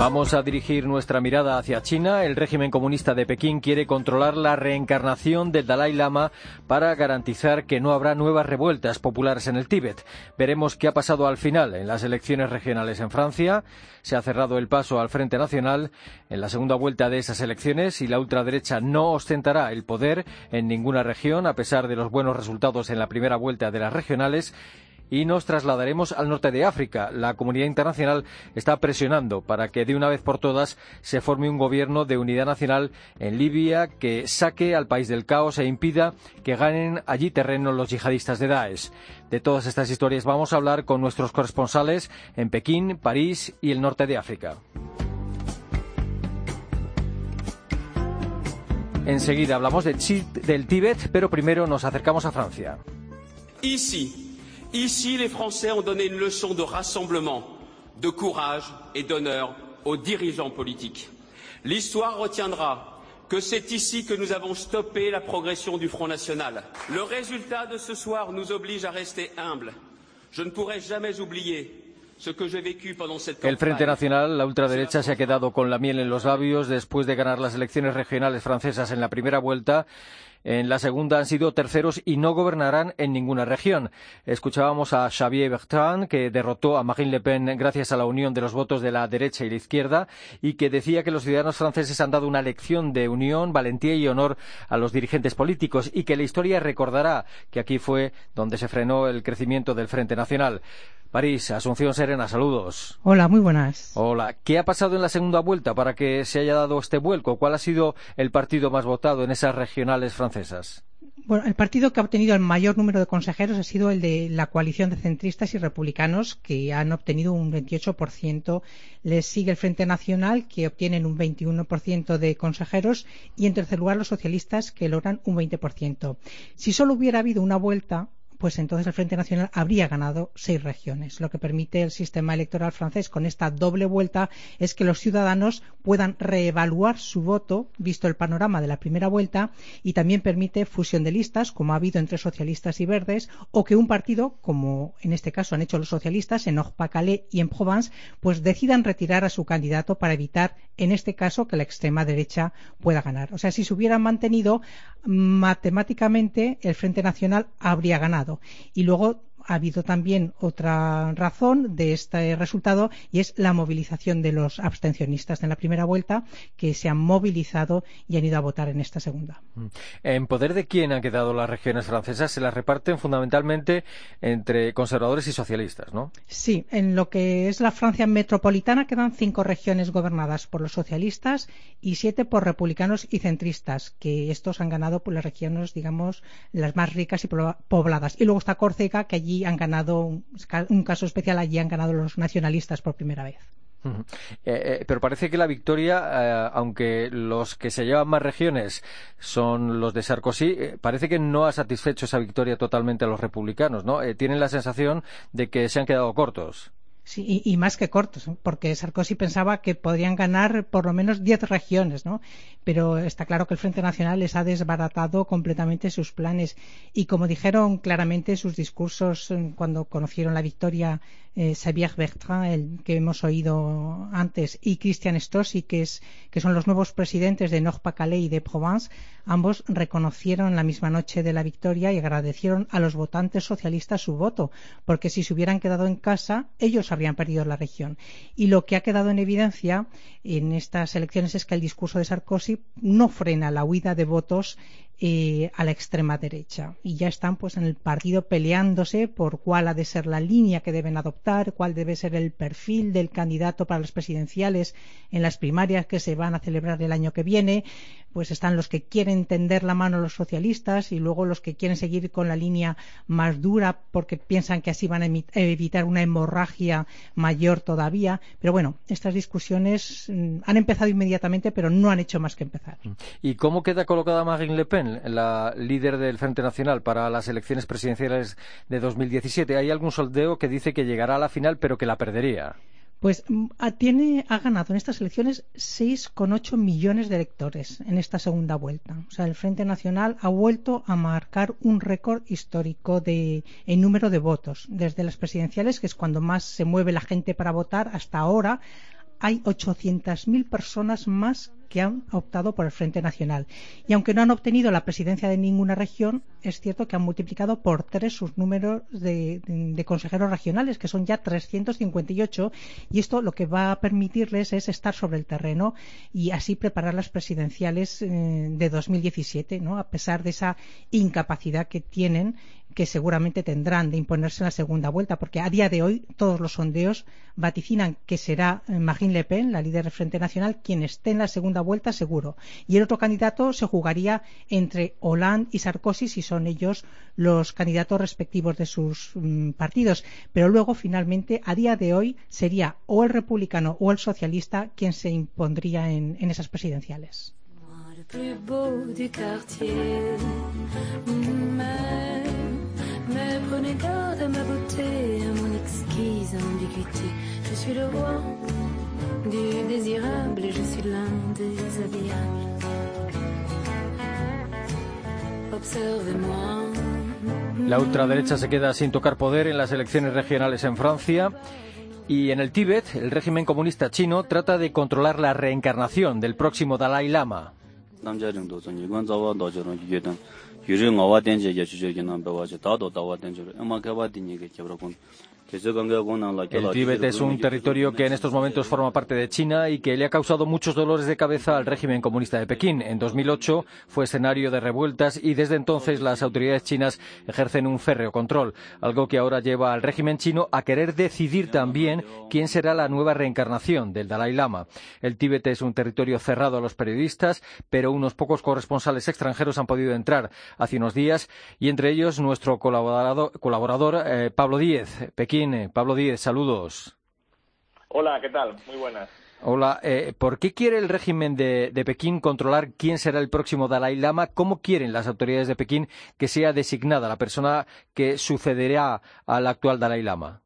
Vamos a dirigir nuestra mirada hacia China. El régimen comunista de Pekín quiere controlar la reencarnación del Dalai Lama para garantizar que no habrá nuevas revueltas populares en el Tíbet. Veremos qué ha pasado al final en las elecciones regionales en Francia. Se ha cerrado el paso al Frente Nacional en la segunda vuelta de esas elecciones y la ultraderecha no ostentará el poder en ninguna región a pesar de los buenos resultados en la primera vuelta de las regionales y nos trasladaremos al norte de África. La comunidad internacional está presionando para que de una vez por todas se forme un gobierno de unidad nacional en Libia que saque al país del caos e impida que ganen allí terreno los yihadistas de Daesh. De todas estas historias vamos a hablar con nuestros corresponsales en Pekín, París y el norte de África. Enseguida hablamos de, del Tíbet, pero primero nos acercamos a Francia. Ici, Ici, les Français ont donné une leçon de rassemblement, de courage et d'honneur aux dirigeants politiques. L'histoire retiendra que c'est ici que nous avons stoppé la progression du Front National. Le résultat de ce soir nous oblige à rester humbles. Je ne pourrai jamais oublier ce que j'ai vécu pendant cette campagne. El Frente Nacional, la ultraderecha, se ha quedado con la miel en los labios después de ganar las elecciones regionales francesas en la primera vuelta en la segunda han sido terceros y no gobernarán en ninguna región. Escuchábamos a Xavier Bertrand, que derrotó a Marine Le Pen gracias a la unión de los votos de la derecha y la izquierda, y que decía que los ciudadanos franceses han dado una lección de unión, valentía y honor a los dirigentes políticos, y que la historia recordará que aquí fue donde se frenó el crecimiento del Frente Nacional. París, Asunción Serena, saludos. Hola, muy buenas. Hola. ¿Qué ha pasado en la segunda vuelta para que se haya dado este vuelco? ¿Cuál ha sido el partido más votado en esas regionales francesas? Bueno, el partido que ha obtenido el mayor número de consejeros ha sido el de la coalición de centristas y republicanos, que han obtenido un 28%. Les sigue el Frente Nacional, que obtienen un 21% de consejeros, y en tercer lugar los socialistas, que logran un 20%. Si solo hubiera habido una vuelta, pues entonces el Frente Nacional habría ganado seis regiones. Lo que permite el sistema electoral francés con esta doble vuelta es que los ciudadanos puedan reevaluar su voto, visto el panorama de la primera vuelta, y también permite fusión de listas, como ha habido entre socialistas y verdes, o que un partido, como en este caso han hecho los socialistas en Nord-Pas-Calais y en Provence, pues decidan retirar a su candidato para evitar, en este caso, que la extrema derecha pueda ganar. O sea, si se hubieran mantenido, matemáticamente el Frente Nacional habría ganado y luego ha habido también otra razón de este resultado y es la movilización de los abstencionistas en la primera vuelta que se han movilizado y han ido a votar en esta segunda. Mm. ¿En poder de quién han quedado las regiones francesas? Se las reparten fundamentalmente entre conservadores y socialistas, ¿no? Sí, en lo que es la Francia metropolitana quedan cinco regiones gobernadas por los socialistas y siete por republicanos y centristas, que estos han ganado por las regiones, digamos, las más ricas y pobladas. Y luego está Córcega, que allí han ganado, un caso especial, allí han ganado los nacionalistas por primera vez. Eh, eh, pero parece que la victoria, eh, aunque los que se llevan más regiones son los de Sarkozy, parece que no ha satisfecho esa victoria totalmente a los republicanos, ¿no? tienen la sensación de que se han quedado cortos. Sí, y, más que cortos, porque Sarkozy pensaba que podrían ganar por lo menos diez regiones, ¿no? Pero está claro que el Frente Nacional les ha desbaratado completamente sus planes. Y como dijeron claramente sus discursos eh, cuando conocieron la victoria eh, Xavier Bertrand, el que hemos oído antes, y Christian Strossi, que, es, que son los nuevos presidentes de Nord-Pas-Calais y de Provence, ambos reconocieron la misma noche de la victoria y agradecieron a los votantes socialistas su voto, porque si se hubieran quedado en casa, ellos habrían perdido la región. Y lo que ha quedado en evidencia en estas elecciones es que el discurso de Sarkozy no frena la huida de votos eh, a la extrema derecha. Y ya están pues en el partido peleándose por cuál ha de ser la línea que deben adoptar, cuál debe ser el perfil del candidato para las presidenciales en las primarias que se van a celebrar el año que viene. Pues están los que quieren tender la mano a los socialistas y luego los que quieren seguir con la línea más dura porque piensan que así van a evitar una hemorragia mayor todavía. Pero bueno, estas discusiones mm, han empezado inmediatamente, pero no han hecho más que empezar. ¿Y cómo queda colocada Marine Le Pen? La líder del Frente Nacional para las elecciones presidenciales de 2017. Hay algún soldeo que dice que llegará a la final, pero que la perdería. Pues mm, tiene, ha ganado en estas elecciones 6,8 millones de electores en esta segunda vuelta. O sea, el Frente Nacional ha vuelto a marcar un récord histórico de, en número de votos. Desde las presidenciales, que es cuando más se mueve la gente para votar, hasta ahora hay 800.000 personas más que han optado por el Frente Nacional. Y aunque no han obtenido la presidencia de ninguna región, es cierto que han multiplicado por tres sus números de, consejeros regionales, que son ya 358, y esto lo que va a permitirles es estar sobre el terreno y así preparar las presidenciales eh, de 2017, ¿no? a pesar de esa incapacidad que tienen que seguramente tendrán de imponerse en la segunda vuelta, porque a día de hoy todos los sondeos vaticinan que será eh, Marine Le Pen, la líder del Frente Nacional, quien esté en la segunda vuelta seguro. Y el otro candidato se jugaría entre Hollande y Sarkozy si son ellos los candidatos respectivos de sus mm, partidos. Pero luego, finalmente, a día de hoy sería o el republicano o el socialista quien se impondría en, esas presidenciales. La ultraderecha se queda sin tocar poder en las elecciones regionales en Francia. Y en el Tíbet, el régimen comunista chino trata de controlar la reencarnación del próximo Dalai Lama. yuri ngawa tenje ya chuje gi nam ba wa je ta do ta wa tenje ma ga wa din ye ge kyabra kun. El Tíbet es un territorio que en estos momentos forma parte de China y que le ha causado muchos dolores de cabeza al régimen comunista de Pekín. En 2008 fue escenario de revueltas y desde entonces las autoridades chinas ejercen un férreo control, algo que ahora lleva al régimen chino a querer decidir también quién será la nueva reencarnación del Dalai Lama. El Tíbet es un territorio cerrado a los periodistas, pero unos pocos corresponsales extranjeros han podido entrar hace unos días y entre ellos nuestro colaborador, eh, Pablo Díez, Pekín Pablo Díez, saludos. Hola, ¿qué tal? Muy buenas. Hola, eh, ¿por qué quiere el régimen de, Pekín controlar quién será el próximo Dalai Lama? ¿Cómo quieren las autoridades de Pekín que sea designada la persona que sucederá al actual Dalai Lama?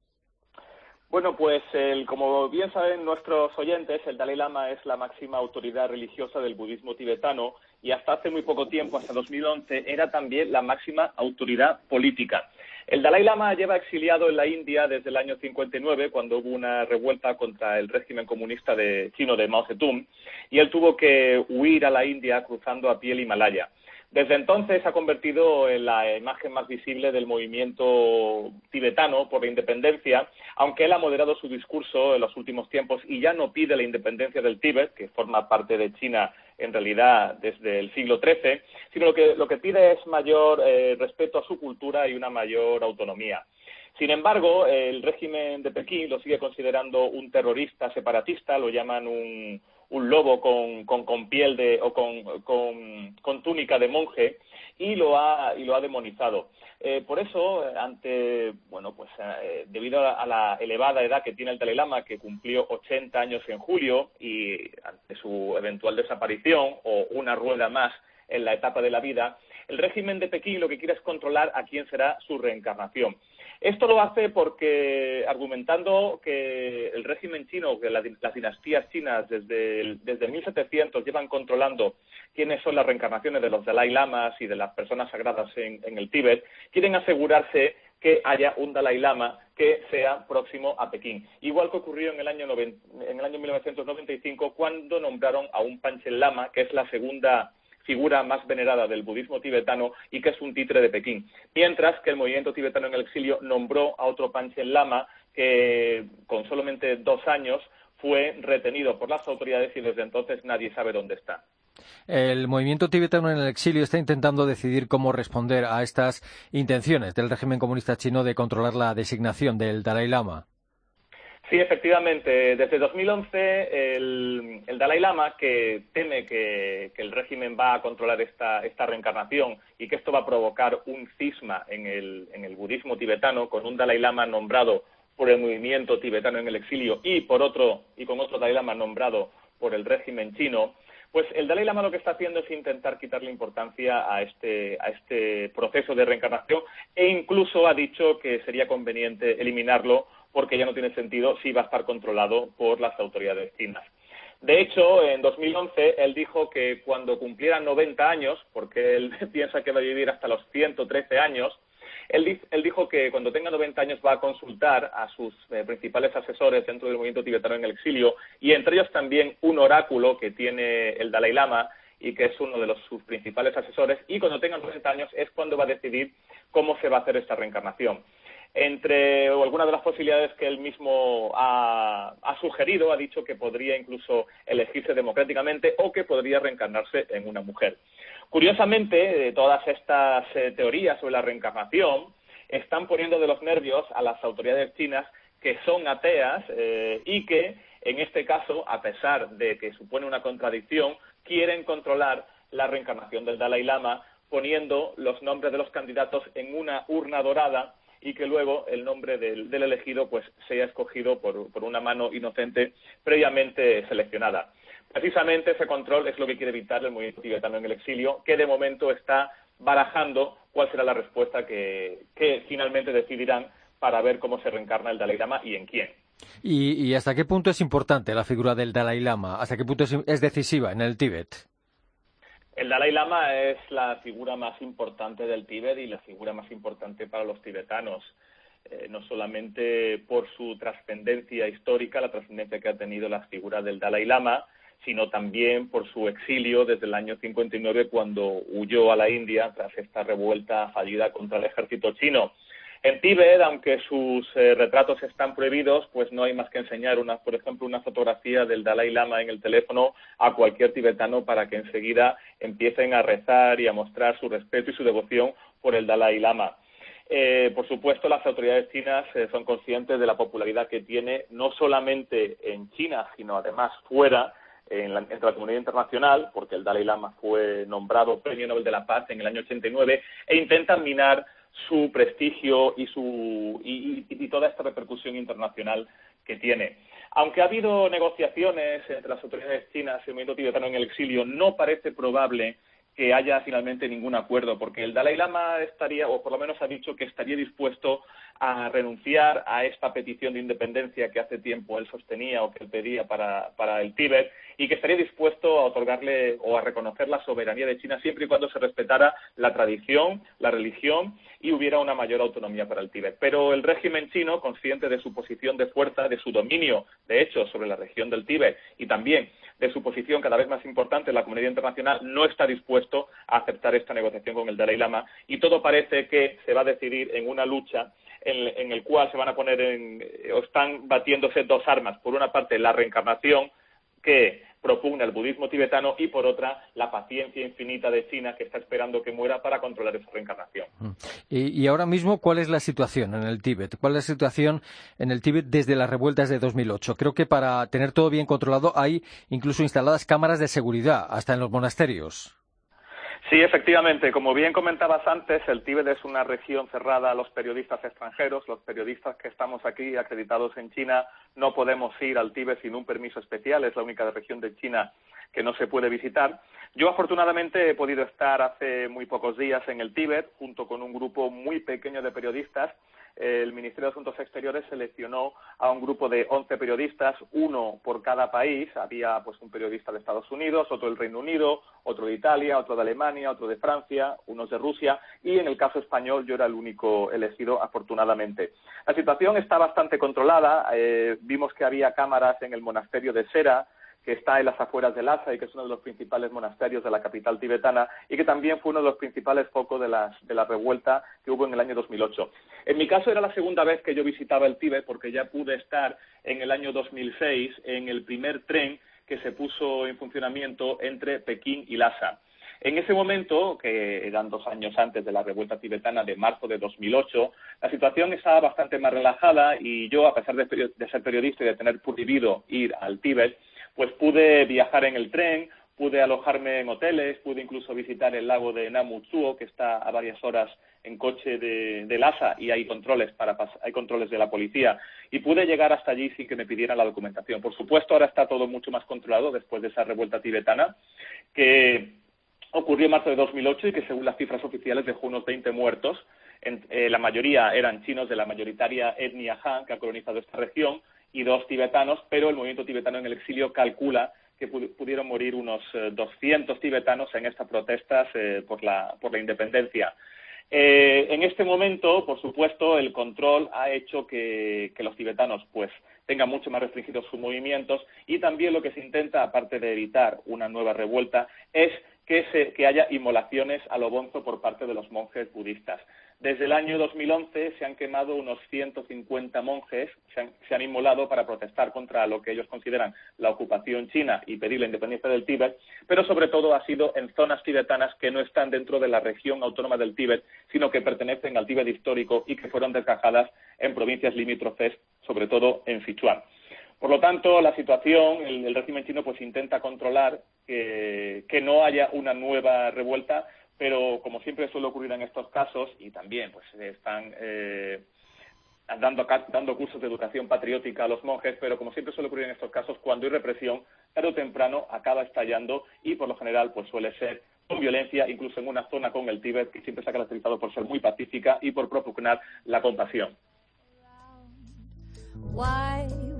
Bueno, pues como bien saben nuestros oyentes, el Dalai Lama es la máxima autoridad religiosa del budismo tibetano y hasta hace muy poco tiempo, hasta 2011, era también la máxima autoridad política. El Dalai Lama lleva exiliado en la India desde el año 59, cuando hubo una revuelta contra el régimen comunista de, chino de Mao Zedong, y él tuvo que huir a la India cruzando a pie el Himalaya. Desde entonces se ha convertido en la imagen más visible del movimiento tibetano por la independencia, aunque él ha moderado su discurso en los últimos tiempos y ya no pide la independencia del Tíbet, que forma parte de China en realidad desde el siglo XIII, sino lo que, lo que pide es mayor eh, respeto a su cultura y una mayor autonomía. Sin embargo, el régimen de Pekín lo sigue considerando un terrorista separatista, lo llaman un, un lobo con, con, piel de, o con, con, túnica de monje y lo ha, y lo ha demonizado. Eh, por eso, ante, bueno, pues eh, debido a la, elevada edad que tiene el Dalai Lama, que cumplió 80 años en julio, y ante su eventual desaparición o una rueda más en la etapa de la vida, el régimen de Pekín lo que quiere es controlar a quién será su reencarnación. Esto lo hace porque, argumentando que el régimen chino, que las dinastías chinas desde, desde 1700 llevan controlando quiénes son las reencarnaciones de los Dalai Lamas y de las personas sagradas en, el Tíbet, quieren asegurarse que haya un Dalai Lama que sea próximo a Pekín. Igual que ocurrió en el año, en el año 1995 cuando nombraron a un Panchen Lama, que es la segunda figura más venerada del budismo tibetano y que es un titre de Pekín. Mientras que el movimiento tibetano en el exilio nombró a otro Panchen Lama que con solamente dos años fue retenido por las autoridades y desde entonces nadie sabe dónde está. El movimiento tibetano en el exilio está intentando decidir cómo responder a estas intenciones del régimen comunista chino de controlar la designación del Dalai Lama. Sí, efectivamente. Desde 2011, el, el Dalai Lama, que teme que, el régimen va a controlar esta, esta, reencarnación y que esto va a provocar un cisma en el, en el budismo tibetano, con un Dalai Lama nombrado por el movimiento tibetano en el exilio y por otro y con otro Dalai Lama nombrado por el régimen chino, pues el Dalai Lama lo que está haciendo es intentar quitarle importancia a este, a este proceso de reencarnación e incluso ha dicho que sería conveniente eliminarlo porque ya no tiene sentido si va a estar controlado por las autoridades chinas. De hecho, en 2011 él dijo que cuando cumpliera 90 años, porque él piensa que va a vivir hasta los 113 años, él, dijo que cuando tenga 90 años va a consultar a sus eh, principales asesores dentro del movimiento tibetano en el exilio y entre ellos también un oráculo que tiene el Dalai Lama y que es uno de sus principales asesores y cuando tenga 90 años es cuando va a decidir cómo se va a hacer esta reencarnación entre algunas de las posibilidades que él mismo ha, sugerido, ha dicho que podría incluso elegirse democráticamente o que podría reencarnarse en una mujer. Curiosamente, todas estas eh, teorías sobre la reencarnación están poniendo de los nervios a las autoridades chinas que son ateas eh, y que, en este caso, a pesar de que supone una contradicción, quieren controlar la reencarnación del Dalai Lama poniendo los nombres de los candidatos en una urna dorada y que luego el nombre del, elegido pues sea escogido por, una mano inocente previamente seleccionada. Precisamente ese control es lo que quiere evitar el movimiento tibetano en el exilio, que de momento está barajando cuál será la respuesta que, finalmente decidirán para ver cómo se reencarna el Dalai Lama y en quién. ¿Y, y hasta qué punto es importante la figura del Dalai Lama? ¿Hasta qué punto es decisiva en el Tíbet? El Dalai Lama es la figura más importante del Tíbet y la figura más importante para los tibetanos, eh, no solamente por su trascendencia histórica, la trascendencia que ha tenido la figura del Dalai Lama, sino también por su exilio desde el año 59 cuando huyó a la India tras esta revuelta fallida contra el ejército chino. En Tíbet, aunque sus eh, retratos están prohibidos, pues no hay más que enseñar, una, por ejemplo, una fotografía del Dalai Lama en el teléfono a cualquier tibetano para que enseguida empiecen a rezar y a mostrar su respeto y su devoción por el Dalai Lama. Eh, por supuesto, las autoridades chinas eh, son conscientes de la popularidad que tiene no solamente en China, sino además fuera, en la, entre la comunidad internacional, porque el Dalai Lama fue nombrado Premio Nobel de la Paz en el año 89, e intentan minar su prestigio y, su, y, toda esta repercusión internacional que tiene. Aunque ha habido negociaciones entre las autoridades chinas y el movimiento tibetano en el exilio, no parece probable que haya finalmente ningún acuerdo, porque el Dalai Lama estaría, o por lo menos ha dicho que estaría dispuesto a renunciar a esta petición de independencia que hace tiempo él sostenía o que él pedía para, para el Tíbet y que estaría dispuesto a otorgarle o a reconocer la soberanía de China siempre y cuando se respetara la tradición, la religión y hubiera una mayor autonomía para el Tíbet. Pero el régimen chino, consciente de su posición de fuerza, de su dominio, de hecho, sobre la región del Tíbet y también de su posición cada vez más importante en la comunidad internacional, no está dispuesto a aceptar esta negociación con el Dalai Lama y todo parece que se va a decidir en una lucha en, en el cual se van a poner en, o están batiéndose dos armas. Por una parte, la reencarnación que propugna el budismo tibetano y por otra la paciencia infinita de China que está esperando que muera para controlar esa reencarnación. Mm. Y, ahora mismo, ¿cuál es la situación en el Tíbet? ¿Cuál es la situación en el Tíbet desde las revueltas de 2008? Creo que para tener todo bien controlado hay incluso instaladas cámaras de seguridad hasta en los monasterios. Sí, efectivamente. Como bien comentabas antes, el Tíbet es una región cerrada a los periodistas extranjeros. Los periodistas que estamos aquí acreditados en China no podemos ir al Tíbet sin un permiso especial. Es la única región de China que no se puede visitar. Yo afortunadamente he podido estar hace muy pocos días en el Tíbet junto con un grupo muy pequeño de periodistas el Ministerio de Asuntos Exteriores seleccionó a un grupo de 11 periodistas, uno por cada país. Había pues un periodista de Estados Unidos, otro del Reino Unido, otro de Italia, otro de Alemania, otro de Francia, unos de Rusia y en el caso español yo era el único elegido afortunadamente. La situación está bastante controlada. Eh, vimos que había cámaras en el monasterio de Sera que está en las afueras de Lhasa y que es uno de los principales monasterios de la capital tibetana y que también fue uno de los principales focos de, de la revuelta que hubo en el año 2008. En mi caso era la segunda vez que yo visitaba el Tíbet porque ya pude estar en el año 2006 en el primer tren que se puso en funcionamiento entre Pekín y Lhasa. En ese momento, que eran dos años antes de la revuelta tibetana de marzo de 2008, la situación estaba bastante más relajada y yo, a pesar de, de ser periodista y de tener prohibido ir al Tíbet, pues pude viajar en el tren, pude alojarme en hoteles, pude incluso visitar el lago de Namutsuo, que está a varias horas en coche de, de Lhasa y hay controles para hay controles de la policía. Y pude llegar hasta allí sin que me pidieran la documentación. Por supuesto, ahora está todo mucho más controlado después de esa revuelta tibetana que ocurrió en marzo de 2008 y que según las cifras oficiales dejó unos 20 muertos. Eh, la mayoría eran chinos de la mayoritaria etnia Han que ha colonizado esta región y dos tibetanos, pero el movimiento tibetano en el exilio calcula que pudieron morir unos 200 tibetanos en estas protestas por, la, por la independencia. en este momento, por supuesto, el control ha hecho que, que los tibetanos pues tengan mucho más restringidos sus movimientos y también lo que se intenta, aparte de evitar una nueva revuelta, es que, se, haya inmolaciones a lo por parte de los monjes budistas. Desde el año 2011 se han quemado unos 150 monjes, se han, se inmolado para protestar contra lo que ellos consideran la ocupación china y pedir la independencia del Tíbet, pero sobre todo ha sido en zonas tibetanas que no están dentro de la región autónoma del Tíbet, sino que pertenecen al Tíbet histórico y que fueron desgajadas en provincias limítrofes, sobre todo en Sichuan. Por lo tanto, la situación, el, régimen chino pues intenta controlar que, no haya una nueva revuelta, pero como siempre suele ocurrir en estos casos, y también pues están eh, dando, dando cursos de educación patriótica a los monjes, pero como siempre suele ocurrir en estos casos, cuando hay represión, tarde o temprano acaba estallando y por lo general pues suele ser con violencia, incluso en una zona con el Tíbet, que siempre se ha caracterizado por ser muy pacífica y por propugnar la compasión.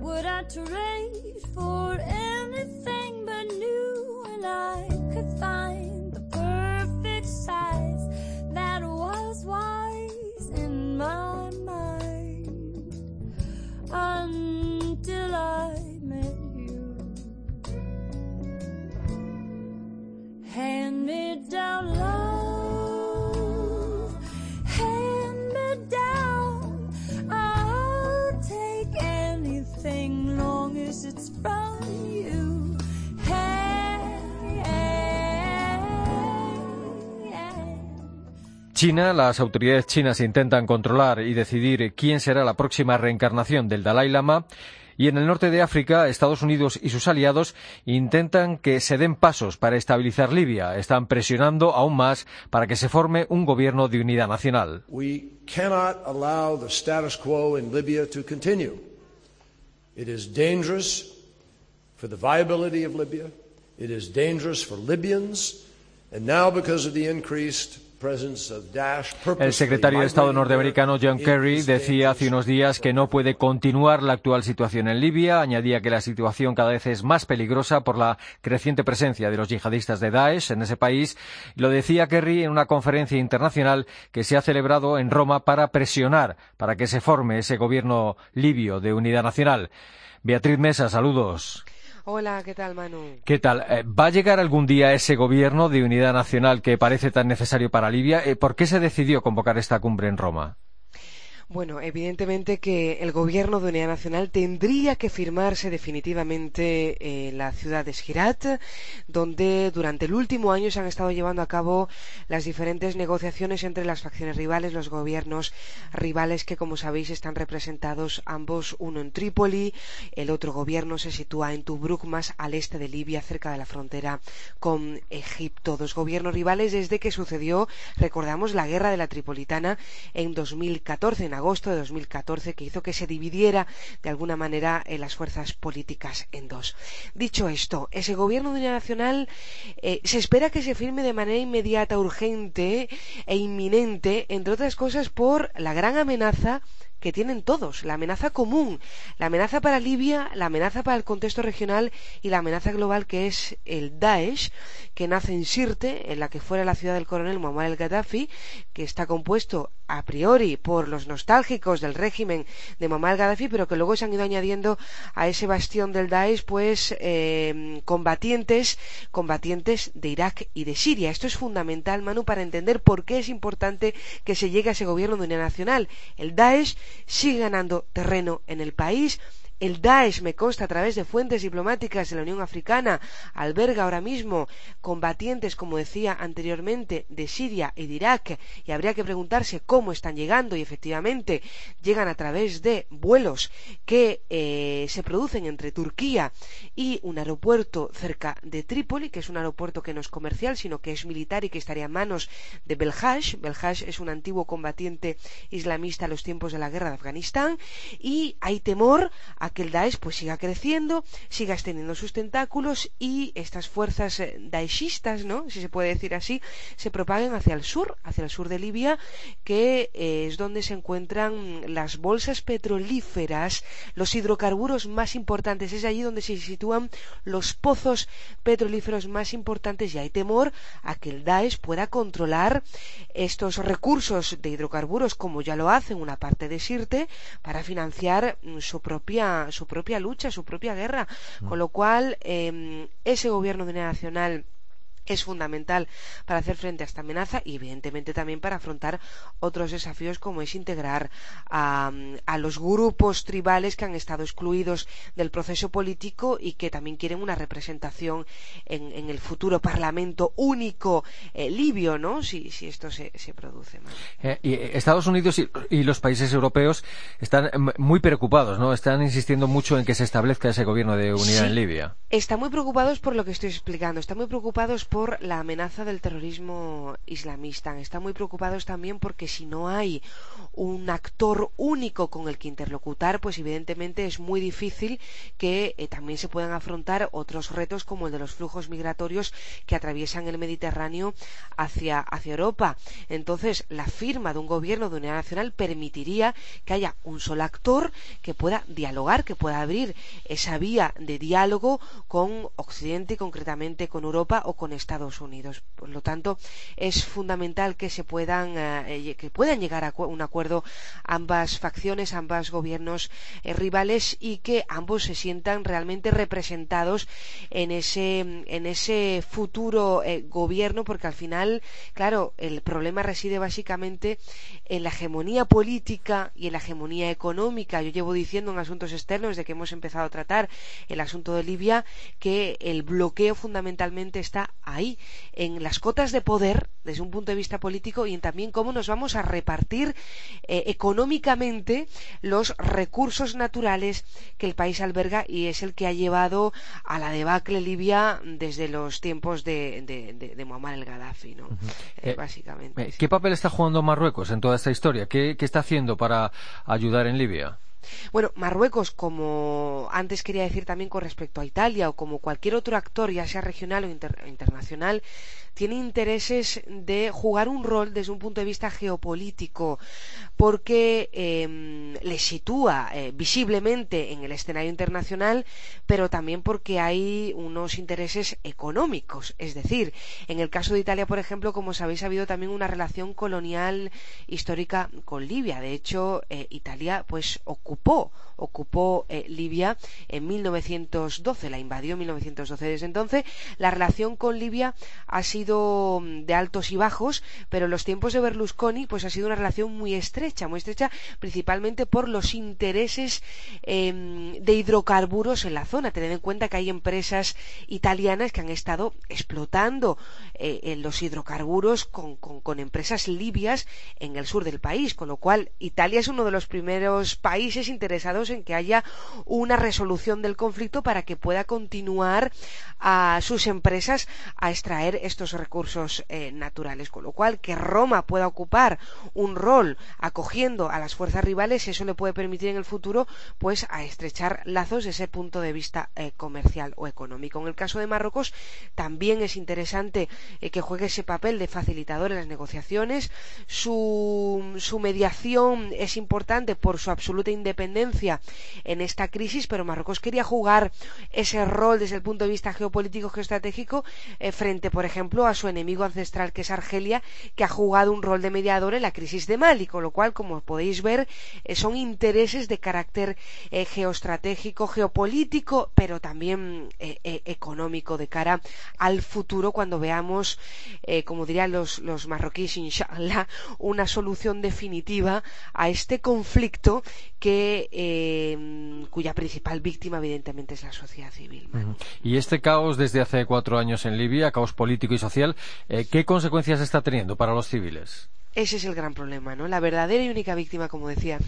Would I trade for anything China, las autoridades chinas intentan controlar y decidir quién será la próxima reencarnación del Dalai Lama. Y en el norte de África, Estados Unidos y sus aliados intentan que se den pasos para estabilizar Libia. Están presionando aún más para que se forme un gobierno de unidad nacional. It is dangerous for the viability of Libya. It is dangerous for Libyans. And now, because of the increased el secretario de Estado norteamericano John Kerry decía hace unos días que no puede continuar la actual situación en Libia. Añadía que la situación cada vez es más peligrosa por la creciente presencia de los yihadistas de Daesh en ese país. Lo decía Kerry en una conferencia internacional que se ha celebrado en Roma para presionar para que se forme ese gobierno libio de unidad nacional. Beatriz Mesa, saludos. Hola, ¿qué tal, Manu? ¿Qué tal? Eh, ¿Va a llegar algún día ese gobierno de unidad nacional que parece tan necesario para Libia? Eh, ¿Por qué se decidió convocar esta cumbre en Roma? Bueno, evidentemente que el gobierno de unidad nacional tendría que firmarse definitivamente en la ciudad de Esquirat, donde durante el último año se han estado llevando a cabo las diferentes negociaciones entre las facciones rivales, los gobiernos rivales que, como sabéis, están representados ambos, uno en Trípoli, el otro gobierno se sitúa en Tobruk, más al este de Libia, cerca de la frontera con Egipto. Dos gobiernos rivales desde que sucedió, recordamos, la guerra de la Tripolitana en 2014, agosto de 2014 que hizo que se dividiera de alguna manera en las fuerzas políticas en dos. Dicho esto, ese gobierno de unidad nacional eh, se espera que se firme de manera inmediata, urgente e inminente, entre otras cosas por la gran amenaza que tienen todos, la amenaza común, la amenaza para Libia, la amenaza para el contexto regional y la amenaza global que es el Daesh, que nace en Sirte, en la que fuera la ciudad del coronel Muammar el Gaddafi, que está compuesto a priori por los nostálgicos del régimen de Muammar el Gaddafi, pero que luego se han ido añadiendo a ese bastión del Daesh, pues eh, combatientes, combatientes de Irak y de Siria. Esto es fundamental, Manu, para entender por qué es importante que se llegue a ese gobierno de unidad nacional. El Daesh sigue ganando terreno en el país el Daesh, me consta a través de fuentes diplomáticas de la Unión Africana, alberga ahora mismo combatientes, como decía anteriormente, de Siria y de Irak, y habría que preguntarse cómo están llegando, y efectivamente llegan a través de vuelos que eh, se producen entre Turquía y un aeropuerto cerca de Trípoli, que es un aeropuerto que no es comercial, sino que es militar y que estaría en manos de Belhash. Belhash es un antiguo combatiente islamista a los tiempos de la guerra de Afganistán, y hay temor que el Daesh pues siga creciendo, siga extendiendo sus tentáculos y estas fuerzas eh, daeshistas, ¿no? Si se puede decir así, se propaguen hacia el sur, hacia el sur de Libia, que eh, es donde se encuentran las bolsas petrolíferas, los hidrocarburos más importantes, es allí donde se sitúan los pozos petrolíferos más importantes y hay temor a que el Daesh pueda controlar estos recursos de hidrocarburos como ya lo hace en una parte de Sirte para financiar mm, su propia, su propia lucha, su propia guerra. Mm. Con lo cual, em, ese gobierno de nacional es fundamental para hacer frente a esta amenaza y evidentemente también para afrontar otros desafíos como es integrar a, los grupos tribales que han estado excluidos del proceso político y que también quieren una representación en, el futuro parlamento único eh, libio, ¿no? Si, esto se, produce. Eh, y eh, Estados Unidos y, los países europeos están muy preocupados, ¿no? Están insistiendo mucho en que se establezca ese gobierno de unidad en Libia. Están muy preocupados por lo que estoy explicando. Están muy preocupados por la amenaza del terrorismo islamista. Están muy preocupados también porque si no hay un actor único con el que interlocutar, pues evidentemente es muy difícil que eh, también se puedan afrontar otros retos como el de los flujos migratorios que atraviesan el Mediterráneo hacia, hacia Europa. Entonces, la firma de un gobierno de unidad nacional permitiría que haya un solo actor que pueda dialogar, que pueda abrir esa vía de diálogo con Occidente, concretamente con Europa o con Estados Unidos. Por lo tanto, es fundamental que se puedan, eh, que puedan llegar a un acuerdo ambas facciones, ambos gobiernos eh, rivales y que ambos se sientan realmente representados en ese, en ese futuro eh, gobierno, porque al final, claro, el problema reside básicamente en la hegemonía política y en la hegemonía económica. Yo llevo diciendo en asuntos externos, desde que hemos empezado a tratar el asunto de Libia, que el bloqueo fundamentalmente está ahí, en las cotas de poder desde un punto de vista político y en también cómo nos vamos a repartir eh, económicamente los recursos naturales que el país alberga y es el que ha llevado a la debacle libia desde los tiempos de, de, Muammar el Gaddafi, ¿no? Eh, eh, básicamente. ¿Qué papel está jugando Marruecos en toda esta historia? ¿Qué, qué está haciendo para ayudar en Libia? Bueno, Marruecos, como antes quería decir también con respecto a Italia o como cualquier otro actor, ya sea regional o internacional, tiene intereses de jugar un rol desde un punto de vista geopolítico, porque em, le sitúa eh, visiblemente en el escenario internacional, pero también porque hay unos intereses económicos. Es decir, en el caso de Italia, por ejemplo, como sabéis, ha habido también una relación colonial histórica con Libia. De hecho, eh, Italia pues ocupó ocupó eh, Libia en 1912, la invadió en 1912. Desde entonces, la relación con Libia ha sido mm, de altos y bajos, pero en los tiempos de Berlusconi, pues ha sido una relación muy estrecha, muy estrecha, principalmente por los intereses em, de hidrocarburos en la zona. Tened en cuenta que hay empresas italianas que han estado explotando eh, los hidrocarburos con, con empresas libias en el sur del país, con lo cual Italia es uno de los primeros países interesados en que haya una resolución del conflicto para que pueda continuar a sus empresas a extraer estos recursos eh, naturales. Con lo cual, que Roma pueda ocupar un rol acogiendo a las fuerzas rivales, eso le puede permitir en el futuro pues a estrechar lazos desde ese punto de vista eh, comercial o económico. En el caso de Marruecos también es interesante eh, que juegue ese papel de facilitador en las negociaciones. Su, su mediación es importante por su absoluta independencia en esta crisis, pero Marruecos quería jugar ese rol desde el punto de vista geopolítico geoestratégico frente, por ejemplo, a su enemigo ancestral que es Argelia, que ha jugado un rol de mediador en la crisis de Mali, con lo cual, como podéis ver, eh, son intereses de carácter eh, geoestratégico, geopolítico, pero también económico de cara al futuro cuando veamos, como dirían los, los marroquíes, inshallah, una solución definitiva a este conflicto que cuya principal víctima evidentemente es la sociedad civil. Y este caos desde hace cuatro años en Libia, caos político y social, eh, ¿qué consecuencias está teniendo para los civiles? Ese es el gran problema, ¿no? La verdadera y única víctima, como decía,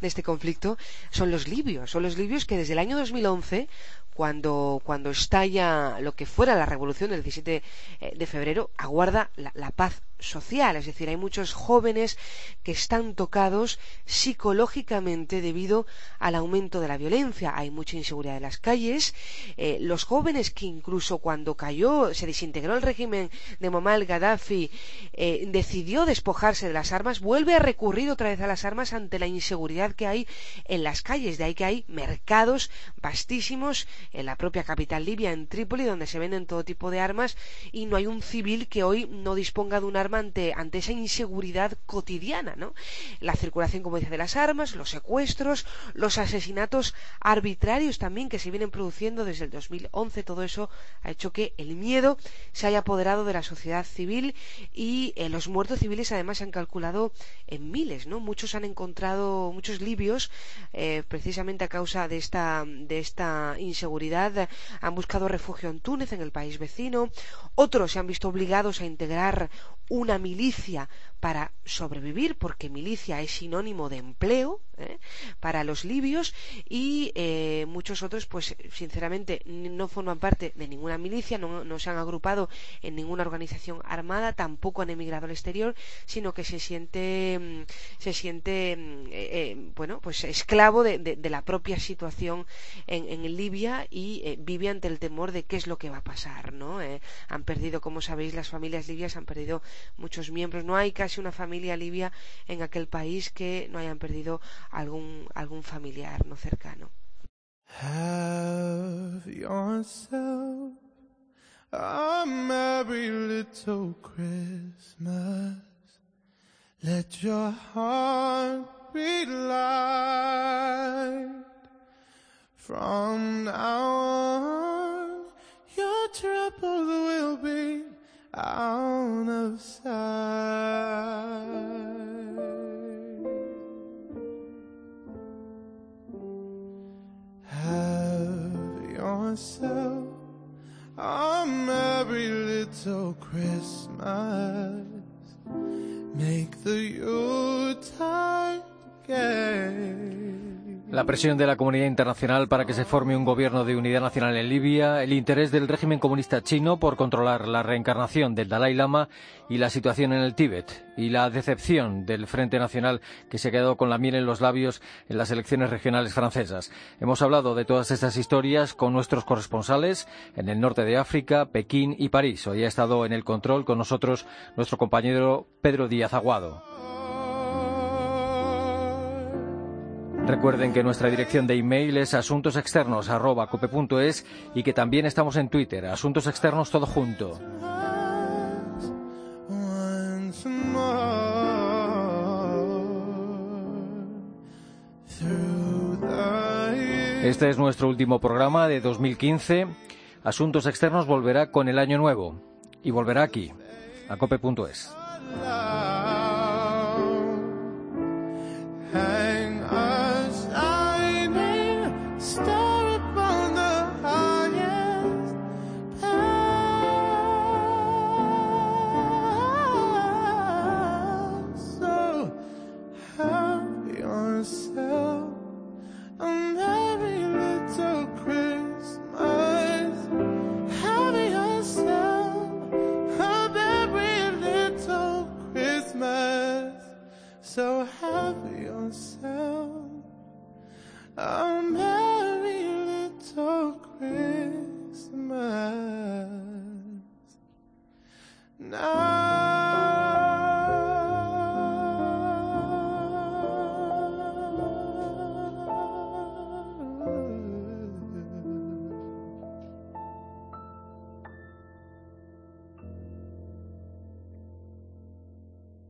de este conflicto son los libios. Son los libios que desde el año 2011, cuando, cuando estalla lo que fuera la revolución del 17 eh, de febrero, aguarda la, paz social, es decir, hay muchos jóvenes que están tocados psicológicamente debido al aumento de la violencia, hay mucha inseguridad en las calles, eh, los jóvenes que incluso cuando cayó, se desintegró el régimen de Muammar Gaddafi, eh, decidió despojarse de las armas, vuelve a recurrir otra vez a las armas ante la inseguridad que hay en las calles, de ahí que hay mercados vastísimos en la propia capital libia, en Trípoli, donde se venden todo tipo de armas y no hay un civil que hoy no disponga de un ante, esa inseguridad cotidiana, ¿no? La circulación, como dice, de las armas, los secuestros, los asesinatos arbitrarios también que se vienen produciendo desde el 2011, todo eso ha hecho que el miedo se haya apoderado de la sociedad civil y eh, los muertos civiles además se han calculado en miles. Muchos han encontrado, muchos libios, eh, precisamente a causa de esta, de esta inseguridad, han buscado refugio en Túnez, en el país vecino, otros se han visto obligados a integrar una milicia para sobrevivir, porque milicia es sinónimo de empleo ¿eh? para los libios y eh, muchos otros, pues sinceramente, no forman parte de ninguna milicia, no, se han agrupado en ninguna organización armada, tampoco han emigrado al exterior, sino que se siente, mm, se siente, mm, eh, bueno, pues esclavo de, la propia situación en, en Libia y vive ante el temor de qué es lo que va a pasar, ¿no? han perdido, como sabéis, las familias libias han perdido muchos miembros. No hay casi una familia libia en aquel país que no hayan perdido algún, algún familiar no cercano. Have yourself a merry little Christmas. Let your heart be light. From now on, your troubles will be out of sight. Yourself a merry little Christmas. Make the Yuletide gay. La presión de la comunidad internacional para que se forme un gobierno de unidad nacional en Libia, el interés del régimen comunista chino por controlar la reencarnación del Dalai Lama y la situación en el Tíbet, y la decepción del Frente Nacional que se ha quedado con la miel en los labios en las elecciones regionales francesas. Hemos hablado de todas estas historias con nuestros corresponsales en el norte de África, Pekín y París. Hoy ha estado en el control con nosotros nuestro compañero Pedro Díaz Aguado. Recuerden que nuestra dirección de email es asuntosexternos.cope.es y que también estamos en Twitter, Asuntos Externos Todo Junto. Este es nuestro último programa de 2015. Asuntos Externos volverá con el año nuevo y volverá aquí, a cope.es.